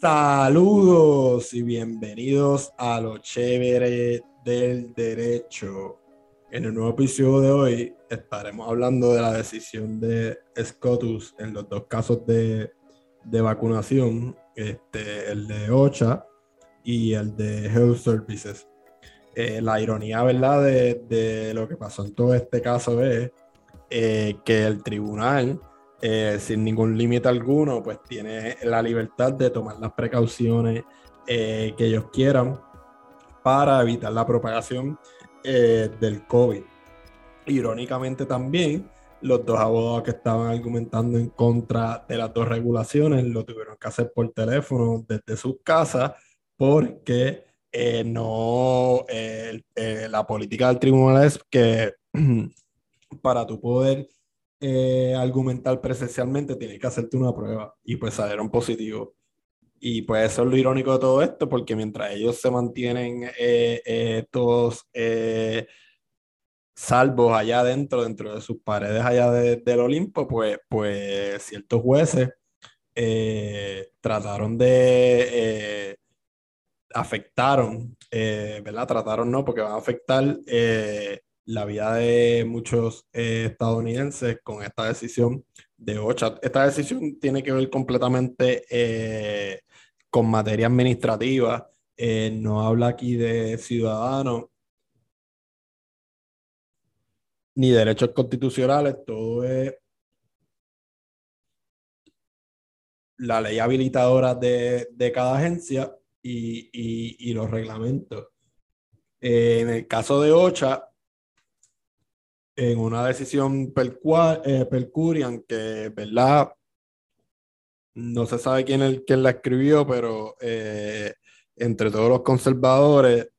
Saludos y bienvenidos a lo chévere del derecho. En el nuevo episodio de hoy estaremos hablando de la decisión de SCOTUS en los dos casos de, vacunación, este, el de OCHA y el de Health Services. Eh, la ironía, ¿verdad?, de, lo que pasó en todo este caso es eh, que el tribunal eh, sin ningún límite alguno, pues tiene la libertad de tomar las precauciones eh, que ellos quieran para evitar la propagación eh, del COVID. Irónicamente también, los dos abogados que estaban argumentando en contra de las dos regulaciones lo tuvieron que hacer por teléfono desde sus casas porque no, la política del tribunal es que para tu poder eh, argumentar presencialmente, tienes que hacerte una prueba y pues salieron positivos. Y pues eso es lo irónico de todo esto, porque mientras ellos se mantienen eh, eh, todos salvos allá adentro, dentro de sus paredes allá del Olimpo, pues, pues ciertos jueces trataron de afectaron, ¿verdad? Trataron no, porque van a afectar la vida de muchos eh, estadounidenses con esta decisión de OCHA. Esta decisión tiene que ver completamente eh, con materia administrativa. Eh, no habla aquí de ciudadanos ni derechos constitucionales, todo es la ley habilitadora de, cada agencia y, los reglamentos. en el caso de OCHA, en una decisión eh, percurian que, ¿verdad? No se sabe quién, el, quién la escribió, pero eh, entre todos los conservadores,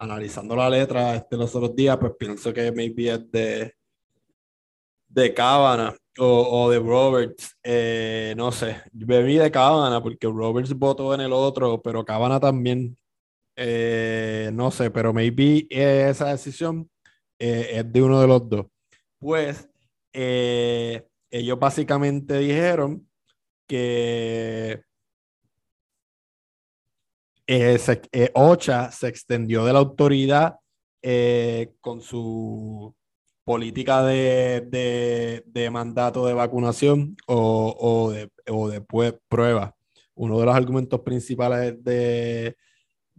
analizando la letra este, los otros días, pues pienso que maybe es de, de Cábana o, de Roberts, eh, no sé, bebí de Cábana porque Roberts votó en el otro, pero Cábana también, no sé, pero maybe esa decisión eh, es de uno de los dos. Pues eh, ellos básicamente dijeron que eh, OCHA se extendió de la autoridad con su política de, mandato de vacunación o, de, o de prueba. Uno de los argumentos principales de,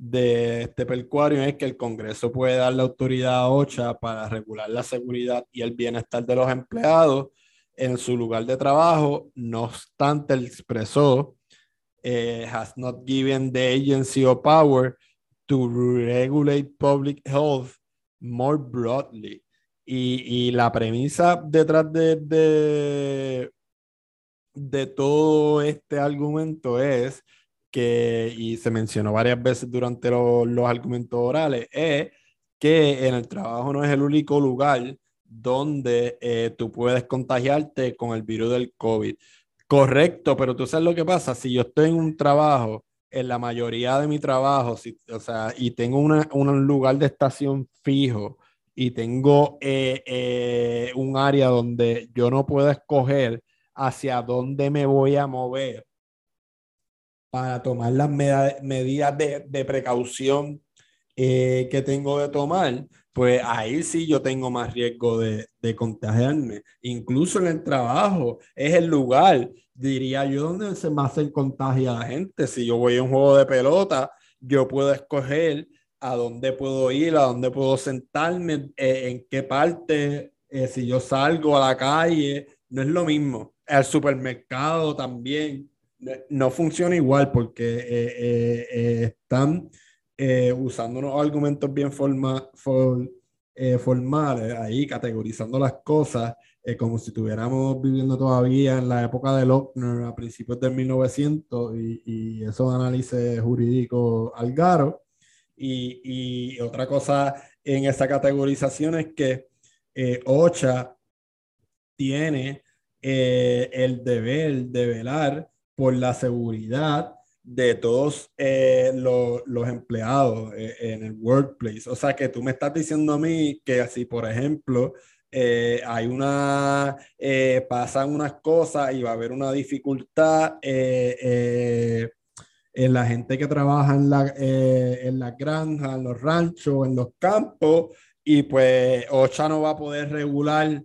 de este percuario es que el Congreso puede dar la autoridad a OCHA para regular la seguridad y el bienestar de los empleados en su lugar de trabajo. No obstante, expresó, eh, has not given the agency or power to regulate public health more broadly. Y, la premisa detrás de, de, de todo este argumento es que, y se mencionó varias veces durante los argumentos orales, es que en el trabajo no es el único lugar donde eh, tú puedes contagiarte con el virus del COVID. Correcto, pero tú sabes lo que pasa, si yo estoy en un trabajo, en la mayoría de mi trabajo, si, o sea, y tengo una, un lugar de estación fijo y tengo eh, eh, un área donde yo no puedo escoger hacia dónde me voy a mover, para tomar las medidas de, precaución eh, que tengo de tomar, pues ahí sí yo tengo más riesgo de, contagiarme. Incluso en el trabajo es el lugar, diría yo, donde se más se contagia la gente. Si yo voy a un juego de pelota, yo puedo escoger a dónde puedo ir, a dónde puedo sentarme, eh, en qué parte, eh, si yo salgo a la calle, no es lo mismo. Al supermercado también no funciona igual porque eh, eh, eh, están usando unos argumentos bien formales ahí, categorizando las cosas como si estuviéramos viviendo todavía en la época de Lochner a principios del 1900 y, y esos análisis jurídicos algaro. Y, y, otra cosa en esa categorización es que OCHA tiene el deber de velar por la seguridad de todos eh, los empleados eh, en el workplace. O sea, que tú me estás diciendo a mí que así, por ejemplo, eh, hay una, eh, pasan unas cosas y va a haber una dificultad en la gente que trabaja en la, en las granjas, en los ranchos, en los campos, y pues OCHA no va a poder regular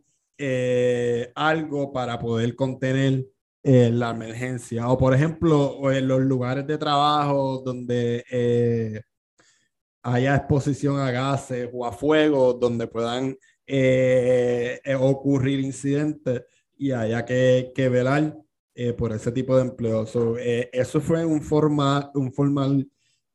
algo para poder contener la emergencia. O por ejemplo, en los lugares de trabajo donde haya exposición a gases o a fuego donde puedan eh, eh, ocurrir incidentes y haya que, que velar eh, por ese tipo de empleo. eso fue un formal, un formal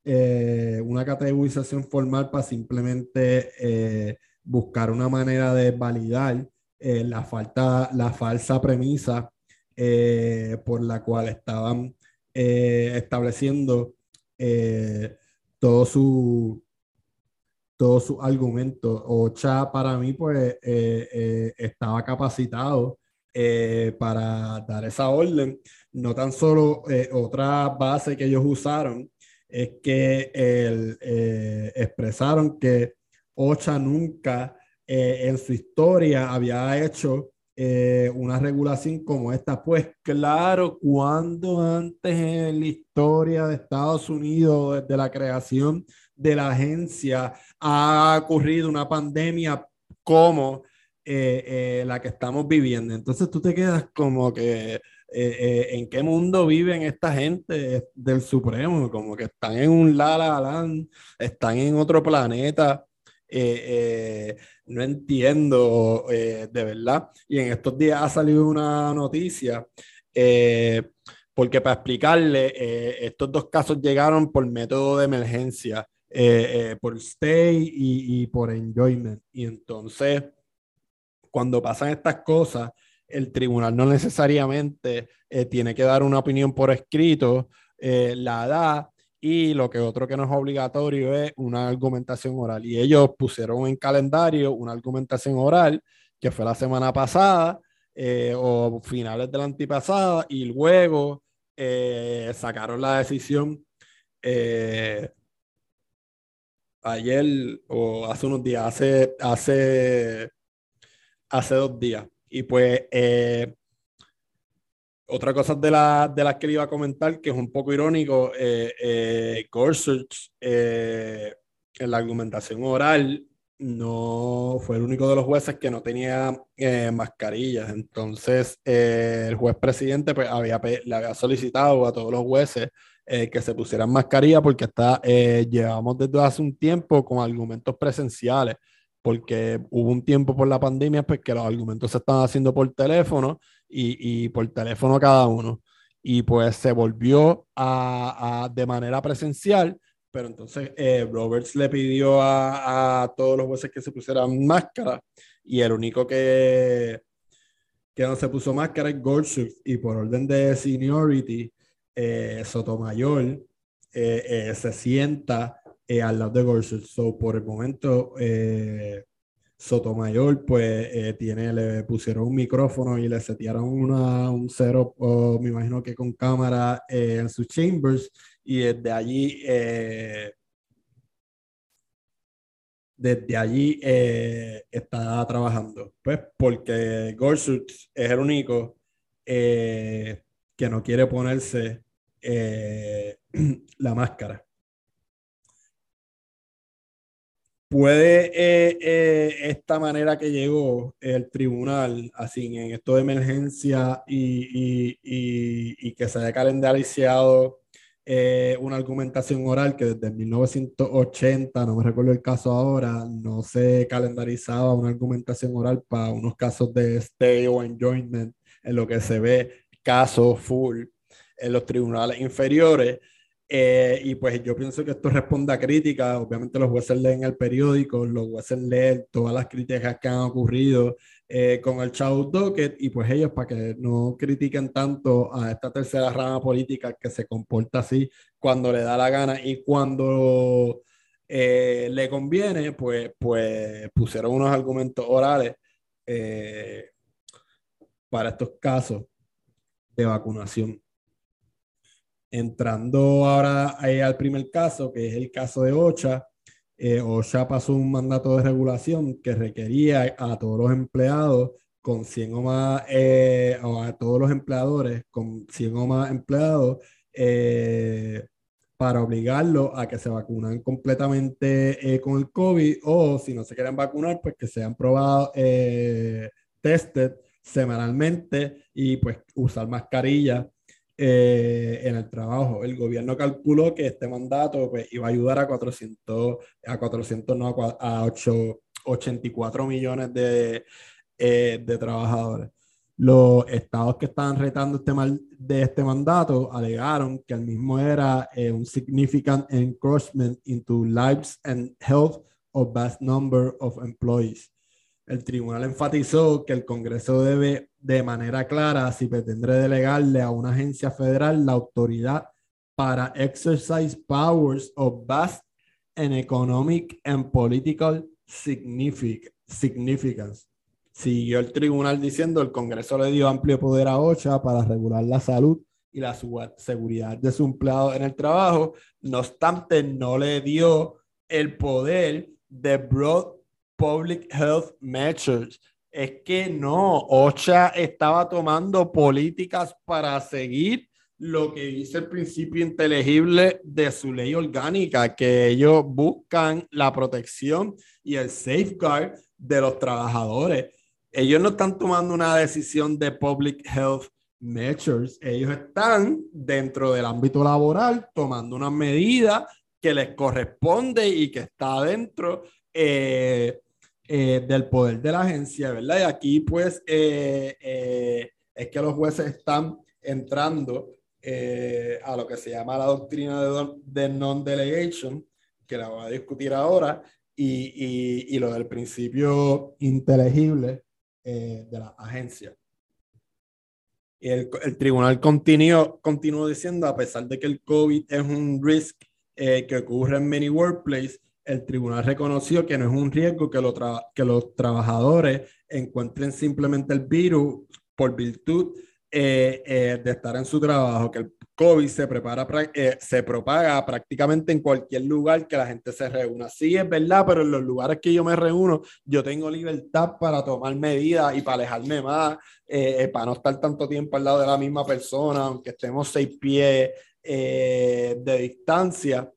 una categorización formal para simplemente buscar una manera de validar la, falta, la falsa premisa por la cual estaban estableciendo todo su todo su argumento. Ocha para mí pues eh, eh, estaba capacitado eh, para dar esa orden. No tan solo otra base que ellos usaron es que expresaron que Ocha nunca en su historia había hecho una regulación como esta. Pues claro, cuando antes en la historia de Estados Unidos, desde la creación de la agencia ha ocurrido una pandemia como eh, eh, la que estamos viviendo. Entonces tú te quedas como que, eh, ¿en qué mundo viven esta gente del Supremo? Como que están en un la la están en otro planeta. No entiendo de verdad. Y en estos días ha salido una noticia porque para explicarle, estos dos casos llegaron por método de emergencia. Eh, eh, por stay y, por enjoyment. Y entonces, cuando pasan estas cosas, el tribunal no necesariamente eh, tiene que dar una opinión por escrito, la da y lo que otro que no es obligatorio es una argumentación oral. Y ellos pusieron en calendario una argumentación oral que fue la semana pasada o finales de la antipasada y luego sacaron la decisión ayer o hace unos días, hace, hace, hace dos días. Y pues eh, otra cosa de, la, de las que le iba a comentar, que es un poco irónico, eh, eh, Gorsuch eh, en la argumentación oral no fue el único de los jueces que no tenía mascarillas. Entonces, el juez presidente pues, había, le había solicitado a todos los jueces eh, que se pusieran mascarilla porque está, eh, llevamos desde hace un tiempo con argumentos presenciales, porque hubo un tiempo por la pandemia pues, que los argumentos se estaban haciendo por teléfono y, y por teléfono cada uno. Y pues se volvió a, a de manera presencial, pero entonces eh, Roberts le pidió a, a, todos los jueces que se pusieran máscara y el único que, que no se puso máscara es Gorsuch y por orden de seniority eh, Sotomayor eh, eh, se sienta al lado de Gorsuch. So, por el momento, Sotomayor, pues, tiene, le pusieron un micrófono y le setearon una, un cero, me imagino que con cámara en sus chambers, y desde allí desde allí está trabajando. Pues porque Gorsuch es el único que no quiere ponerse eh, la máscara. ¿Puede eh, eh, esta manera que llegó el tribunal, así en esto de emergencia y, y, que se haya calendarizado una argumentación oral que desde 1980, no me recuerdo el caso ahora, no se calendarizaba una argumentación oral para unos casos de stay o enjoyment, en lo que se ve caso full en los tribunales inferiores. Eh, y pues yo pienso que esto responde a críticas. Obviamente los jueces leen el periódico, los jueces leen todas las críticas que han ocurrido eh, con el Child Docket y pues ellos para que no critiquen tanto a esta tercera rama política que se comporta así cuando le da la gana y cuando eh, le conviene, pues, pues pusieron unos argumentos orales para estos casos de vacunación. Entrando ahora al primer caso, que es el caso de Ocha, eh, OSHA pasó un mandato de regulación que requería a todos los empleados con 100 o más, eh, o a todos los empleadores con 100 o más empleados, eh, para obligarlos a que se vacunen completamente eh, con el COVID o si no se quieren vacunar, pues que sean probados, tested semanalmente y pues usar mascarilla en el trabajo. El gobierno calculó que este mandato pues, iba a ayudar a 400, a 400, no, a 8, 84 millones de, eh, de trabajadores. Los estados que estaban retando este mal, de este mandato alegaron que el mismo era eh, un significant encroachment into lives and health of vast number of employees. El tribunal enfatizó que el Congreso debe de manera clara, si pretende delegarle a una agencia federal la autoridad para exercise powers of vast and economic and political significance Siguió el tribunal diciendo el Congreso le dio amplio poder a OCHA para regular la salud y la seguridad de su empleado en el trabajo. No obstante, no le dio el poder de broad public health measures. Es que no, OCHA estaba tomando políticas para seguir lo que dice el principio inteligible de su ley orgánica, que ellos buscan la protección y el safeguard de los trabajadores ellos no están tomando una decisión de public health measures, ellos están dentro del ámbito laboral tomando una medida que les corresponde y que está dentro eh, eh, del poder de la agencia, ¿verdad? Y aquí pues eh, es que los jueces están entrando a lo que se llama la doctrina de, non-delegation, que la voy a discutir ahora, y, y lo del principio inteligible eh, de la agencia. Y el, el tribunal continuó, continuó diciendo, a pesar de que el COVID es un risk eh, que ocurre en many workplaces, el tribunal reconoció que no es un riesgo que, lo que los trabajadores encuentren simplemente el virus por virtud eh, de estar en su trabajo, que el COVID se, prepara, eh, se propaga prácticamente en cualquier lugar que la gente se reúna. Sí, es verdad, pero en los lugares que yo me reúno, yo tengo libertad para tomar medidas y para alejarme más, eh, eh, para no estar tanto tiempo al lado de la misma persona, aunque estemos seis pies de distancia,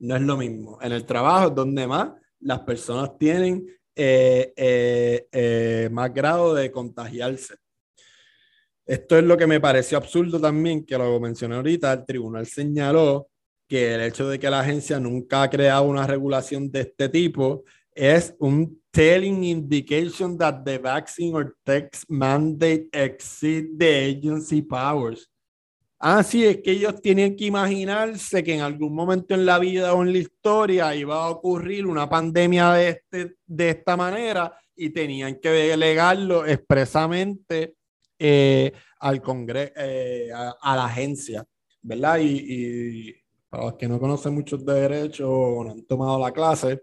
no es lo mismo. En el trabajo es donde más las personas tienen más grado de contagiarse. Esto es lo que me pareció absurdo también, que lo mencioné ahorita, el tribunal señaló que el hecho de que la agencia nunca ha creado una regulación de este tipo es un telling indication that the vaccine or text mandate exceed the agency powers. Ah, es que ellos tienen que imaginarse que en algún momento en la vida o en la historia iba a ocurrir una pandemia de, este, de esta manera y tenían que delegarlo expresamente eh, al Congreso, eh, a, la agencia, ¿verdad? Y, para los que no conocen mucho de derecho o no han tomado la clase,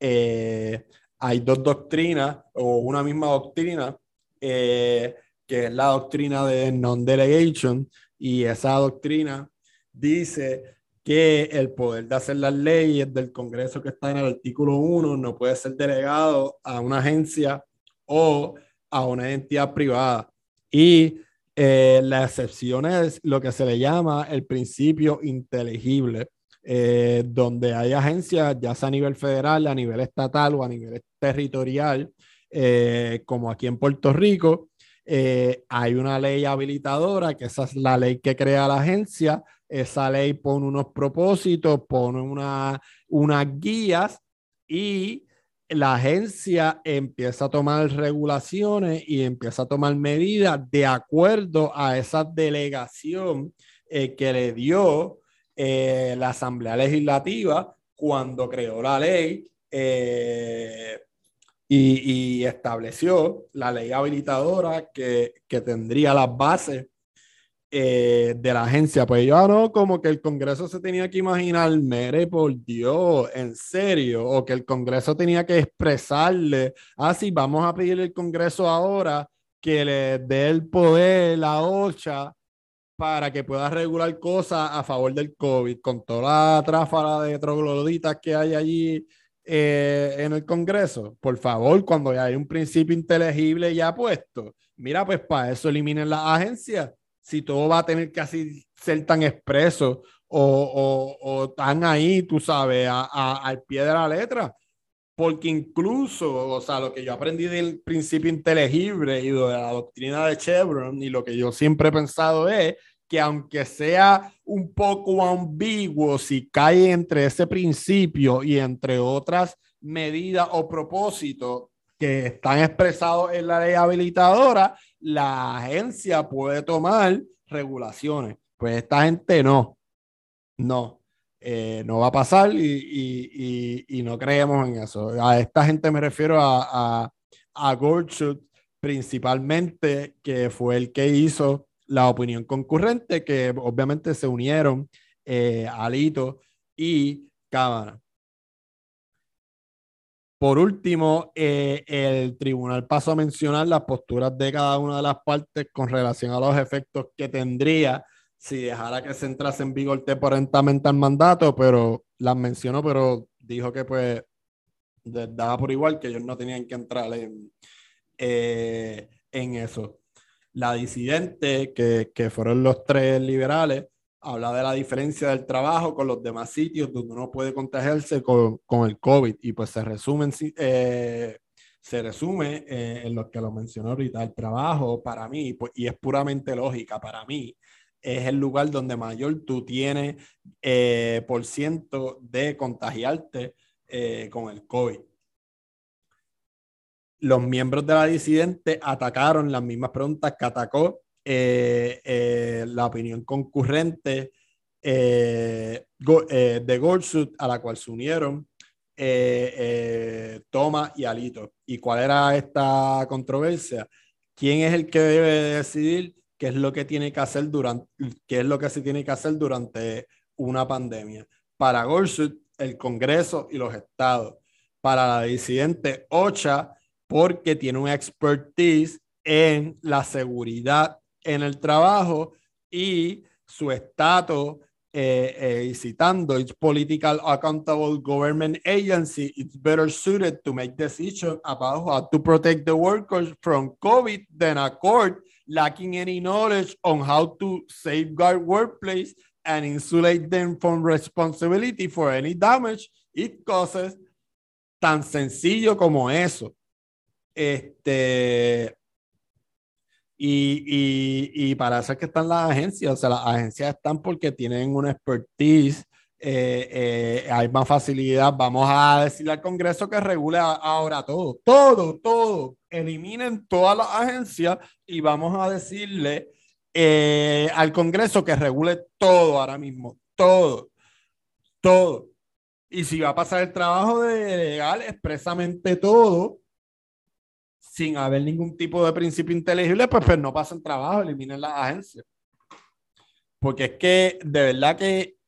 eh, hay dos doctrinas o una misma doctrina, que es la doctrina de non-delegation, y esa doctrina dice que el poder de hacer las leyes del Congreso que está en el artículo 1 no puede ser delegado a una agencia o a una entidad privada. Y eh, la excepción es lo que se le llama el principio inteligible, eh, donde hay agencias, ya sea a nivel federal, a nivel estatal o a nivel territorial, eh, como aquí en Puerto Rico, hay una ley habilitadora, que esa es la ley que crea la agencia. Esa ley pone unos propósitos, pone una, unas guías y la agencia empieza a tomar regulaciones y empieza a tomar medidas de acuerdo a esa delegación eh, que le dio eh, la Asamblea Legislativa cuando creó la ley eh, y, estableció la ley habilitadora que, que tendría las bases eh, de la agencia. Pues yo no, como que el Congreso se tenía que imaginar, mere por Dios, en serio, o que el Congreso tenía que expresarle, ah, sí, vamos a pedirle al Congreso ahora que le dé el poder, la OCHA, para que pueda regular cosas a favor del COVID, con toda la tráfala de trogloditas que hay allí eh, en el Congreso, por favor, cuando ya hay un principio inteligible ya puesto, mira, pues para eso eliminen las agencias. Si todo va a tener que así ser tan expreso o, o, tan ahí, tú sabes, al pie de la letra. Porque incluso, o sea, lo que yo aprendí del principio inteligible y de la doctrina de Chevron y lo que yo siempre he pensado es que aunque sea un poco ambiguo, si cae entre ese principio y entre otras medidas o propósitos que están expresados en la ley habilitadora, la agencia puede tomar regulaciones. Pues esta gente no, no, eh, no va a pasar y, no creemos en eso. A esta gente me refiero a, a, a principalmente, que fue el que hizo la opinión concurrente, que obviamente se unieron eh, Alito y Cámara. Por último, eh, el tribunal pasó a mencionar las posturas de cada una de las partes con relación a los efectos que tendría si dejara que se entrase en vigor temporalmente al mandato, pero las mencionó, pero dijo que pues daba por igual que ellos no tenían que entrar en, eh, en eso. La disidente, que, que fueron los tres liberales, habla de la diferencia del trabajo con los demás sitios donde uno puede contagiarse con, con el COVID. Y pues se resumen, eh, se resume eh, en lo que lo mencionó ahorita, el trabajo para mí, pues, y es puramente lógica, para mí es el lugar donde mayor tú tienes eh, por ciento de contagiarte con el COVID los miembros de la disidente atacaron las mismas preguntas que atacó eh, eh, la opinión concurrente eh, de Gorsuch, a la cual se unieron Toma y Alito. ¿Y cuál era esta controversia? ¿Quién es el que debe decidir qué es lo que tiene que hacer durante, qué es lo que se tiene que hacer durante una pandemia? Para Gorsuch, el Congreso y los estados. Para la disidente Ocha, porque tiene una expertise en la seguridad en el trabajo y su estatus, eh, eh, citando, it's political accountable government agency, it's better suited to make decisions about how to protect the workers from COVID than a court lacking any knowledge on how to safeguard workplace and insulate them from responsibility for any damage it causes. Tan sencillo como eso. Este, y, y, para eso es que están las agencias, o sea, las agencias están porque tienen una expertise, eh, eh, hay más facilidad. Vamos a decirle al Congreso que regule ahora todo, todo, todo. Eliminen todas las agencias y vamos a decirle eh, al Congreso que regule todo ahora mismo, todo, todo. Y si va a pasar el trabajo de legal, expresamente todo, sin haber ningún tipo de principio inteligible, pues, pues no pasen trabajo, eliminen las agencias. Porque es que de verdad que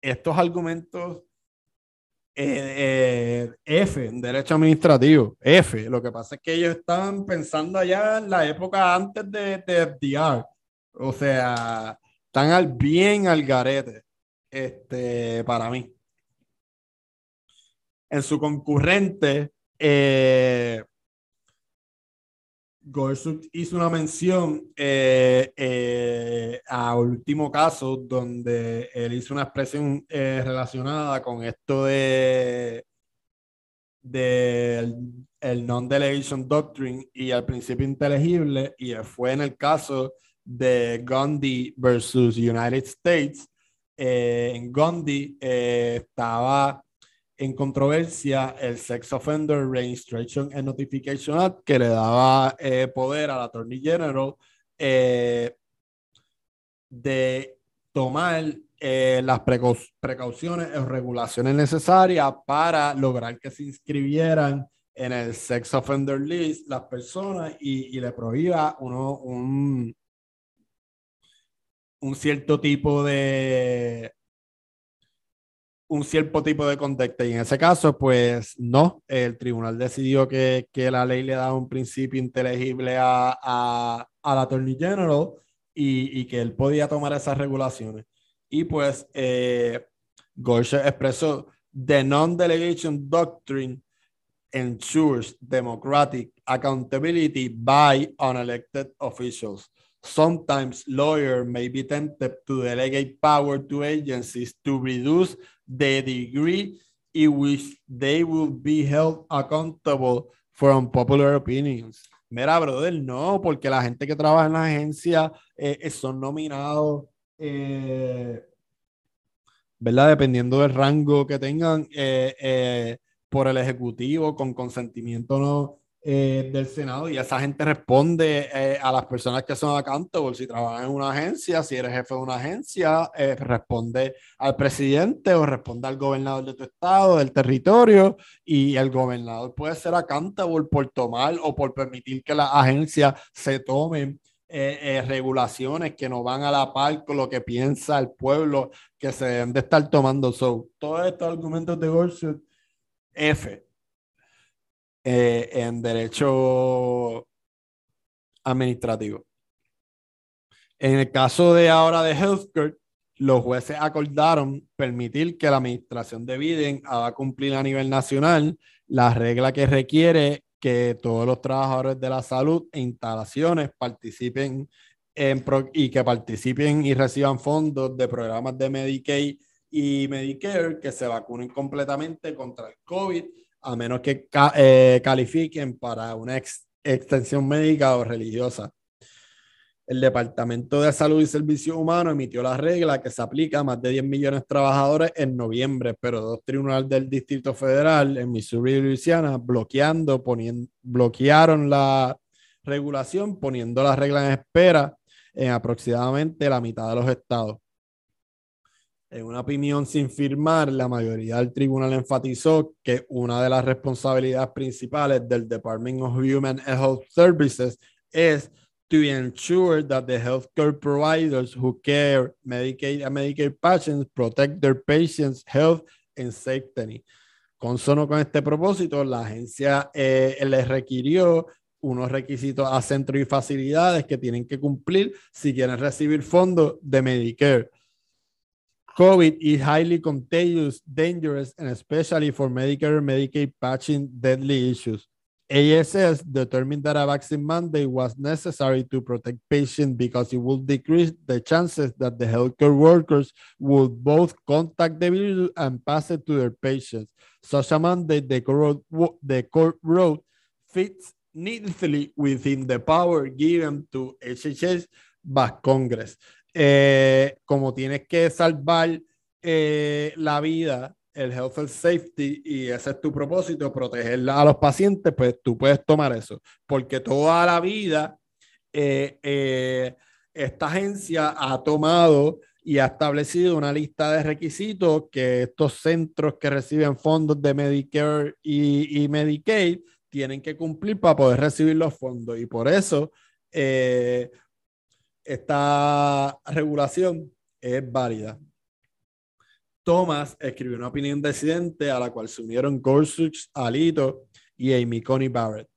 estos argumentos eh, eh, F, en derecho administrativo, F. Lo que pasa es que ellos estaban pensando allá en la época antes de, de FDR. O sea, están al bien al garete, este, para mí. En su concurrente, eh, Gorsuch hizo una mención eh, eh, a último caso donde él hizo una expresión eh, relacionada con esto de, de el, non-delegation doctrine y el principio inteligible y fue en el caso de Gandhi versus United States. en Gandhi estaba en controversia el Sex Offender Registration and Notification Act, que le daba eh, poder al Attorney General eh, de tomar eh, las precauciones o regulaciones necesarias para lograr que se inscribieran en el Sex Offender List las personas y, le prohíba uno, un, un cierto tipo de, un cierto tipo de conducta y en ese caso, pues no, el tribunal decidió que, que la ley le da un principio inteligible a, a, al Attorney General y, y, que él podía tomar esas regulaciones. Y pues eh, expresó The non-delegation doctrine ensures democratic accountability by unelected officials. Sometimes lawyers may be tempted to delegate power to agencies to reduce the degree in which they will be held accountable for unpopular opinions. Mira, brother, no, porque la gente que trabaja en la agencia eh, eh, son nominados, eh, ¿verdad? Dependiendo del rango que tengan por el Ejecutivo, con consentimiento no, eh, del Senado y esa gente responde eh, a las personas que son accountable. Si trabajas en una agencia, si eres jefe de una agencia, eh, responde al presidente o responde al gobernador de tu estado, del territorio, y el gobernador puede ser accountable por tomar o por permitir que las agencias se tomen regulaciones que no van a la par con lo que piensa el pueblo que se deben de estar tomando. So, todos estos argumentos de Gorsuch, F, eh, en derecho administrativo. En el caso de ahora de healthcare, los jueces acordaron permitir que la administración de Biden haga cumplir a nivel nacional la regla que requiere que todos los trabajadores de la salud e instalaciones participen en y que participen y reciban fondos de programas de Medicaid y Medicare que se vacunen completamente contra el COVID a menos que eh, califiquen para una extensión médica o religiosa. El Departamento de Salud y Servicios Humanos emitió la regla que se aplica a más de 10 millones de trabajadores en noviembre, pero dos tribunales del Distrito Federal en Missouri y poniendo, bloquearon la regulación, poniendo la regla en espera en aproximadamente la mitad de los estados. En una opinión sin firmar, la mayoría del tribunal enfatizó que una de las responsabilidades principales del Department of Human Health Services es to ensure that the healthcare providers who care Medicaid and Medicare patients protect their patients' health and safety. Consono con este propósito, la agencia eh, les requirió unos requisitos a centros y facilidades que tienen que cumplir si quieren recibir fondos de Medicare. COVID is highly contagious, dangerous, and especially for Medicare and Medicaid patching deadly issues. ASS determined that a vaccine mandate was necessary to protect patients because it would decrease the chances that the healthcare workers would both contact the virus and pass it to their patients. Such a mandate, the court, the court wrote, fits neatly within the power given to HHS by Congress. Eh, como tienes que salvar eh, la vida, el health and safety, y ese es tu propósito, proteger a los pacientes, pues tú puedes tomar eso, porque toda la vida eh, esta agencia ha tomado y ha establecido una lista de requisitos que estos centros que reciben fondos de Medicare y, y Medicaid tienen que cumplir para poder recibir los fondos. Y por eso esta regulación es válida. Thomas escribió una opinión disidente a la cual se unieron Gorsuch, Alito y Amy Coney Barrett.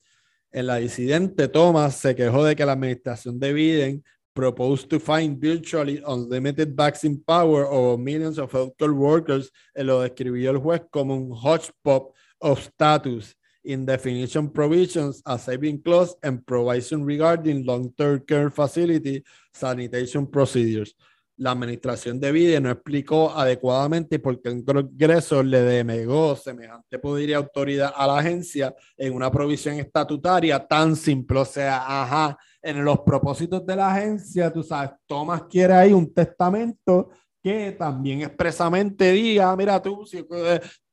En la disidente, Thomas se quejó de que la administración de Biden proposed to find virtually unlimited vaccine power over millions of healthcare workers, lo describió el juez como un hodgepodge of status in definition provisions, a saving clause, and provision regarding long-term care facility sanitation procedures. La administración de Biden no explicó adecuadamente por qué el Congreso le denegó semejante poder y autoridad a la agencia en una provisión estatutaria tan simple. O sea, ajá, en los propósitos de la agencia, tú sabes, Thomas quiere ahí un testamento que también expresamente diga, mira, tú, si,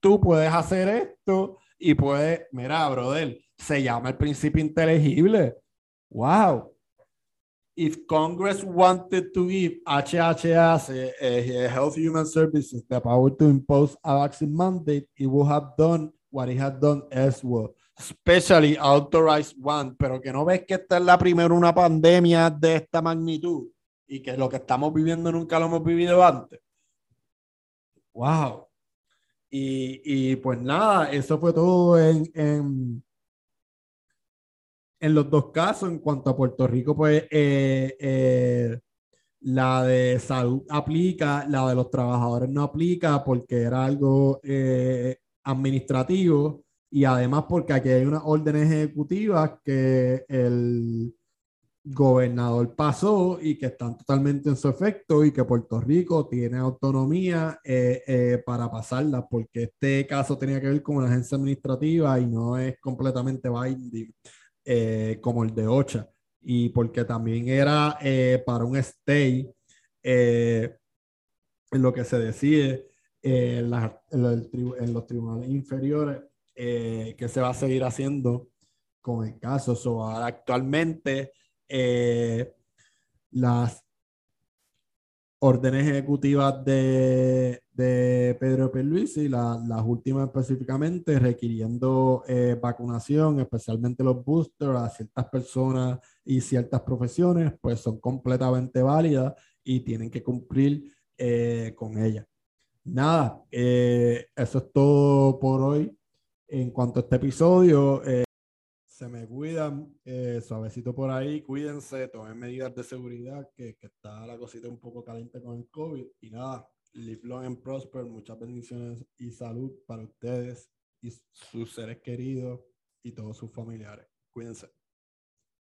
tú puedes hacer esto y puede, mira, brother, se llama el principio inteligible. Wow. If Congress wanted to give HHS, uh, Health Human Services, the power to impose a vaccine mandate, it would have done what it had done as well. Especially authorized one, pero que no ves que esta es la primera una pandemia de esta magnitud y que lo que estamos viviendo nunca lo hemos vivido antes. Wow. Y, y, pues nada, eso fue todo en, en, en, los dos casos. En cuanto a Puerto Rico, pues eh, eh, La de salud aplica, la de los trabajadores no aplica porque era algo eh, administrativo y además porque aquí hay unas órdenes ejecutivas que el gobernador pasó y que están totalmente en su efecto y que Puerto Rico tiene autonomía eh, eh, para pasarlas, porque este caso tenía que ver con una agencia administrativa y no es completamente binding eh, como el de OCHA, y porque también era para un stay en lo que se decide en, en, los tribunales inferiores que se va a seguir haciendo con el caso. So, actualmente eh, las órdenes ejecutivas de, de Pedro y la, las últimas específicamente requiriendo eh, vacunación, especialmente los boosters a ciertas personas y ciertas profesiones, pues son completamente válidas y tienen que cumplir eh, con ellas. Nada, eso es todo por hoy en cuanto a este episodio se me cuidan, eh, suavecito por ahí, cuídense, tomen medidas de seguridad, que, que, está la cosita un poco caliente con el COVID. Y nada, live long and prosper, muchas bendiciones y salud para ustedes y sus seres queridos y todos sus familiares. Cuídense.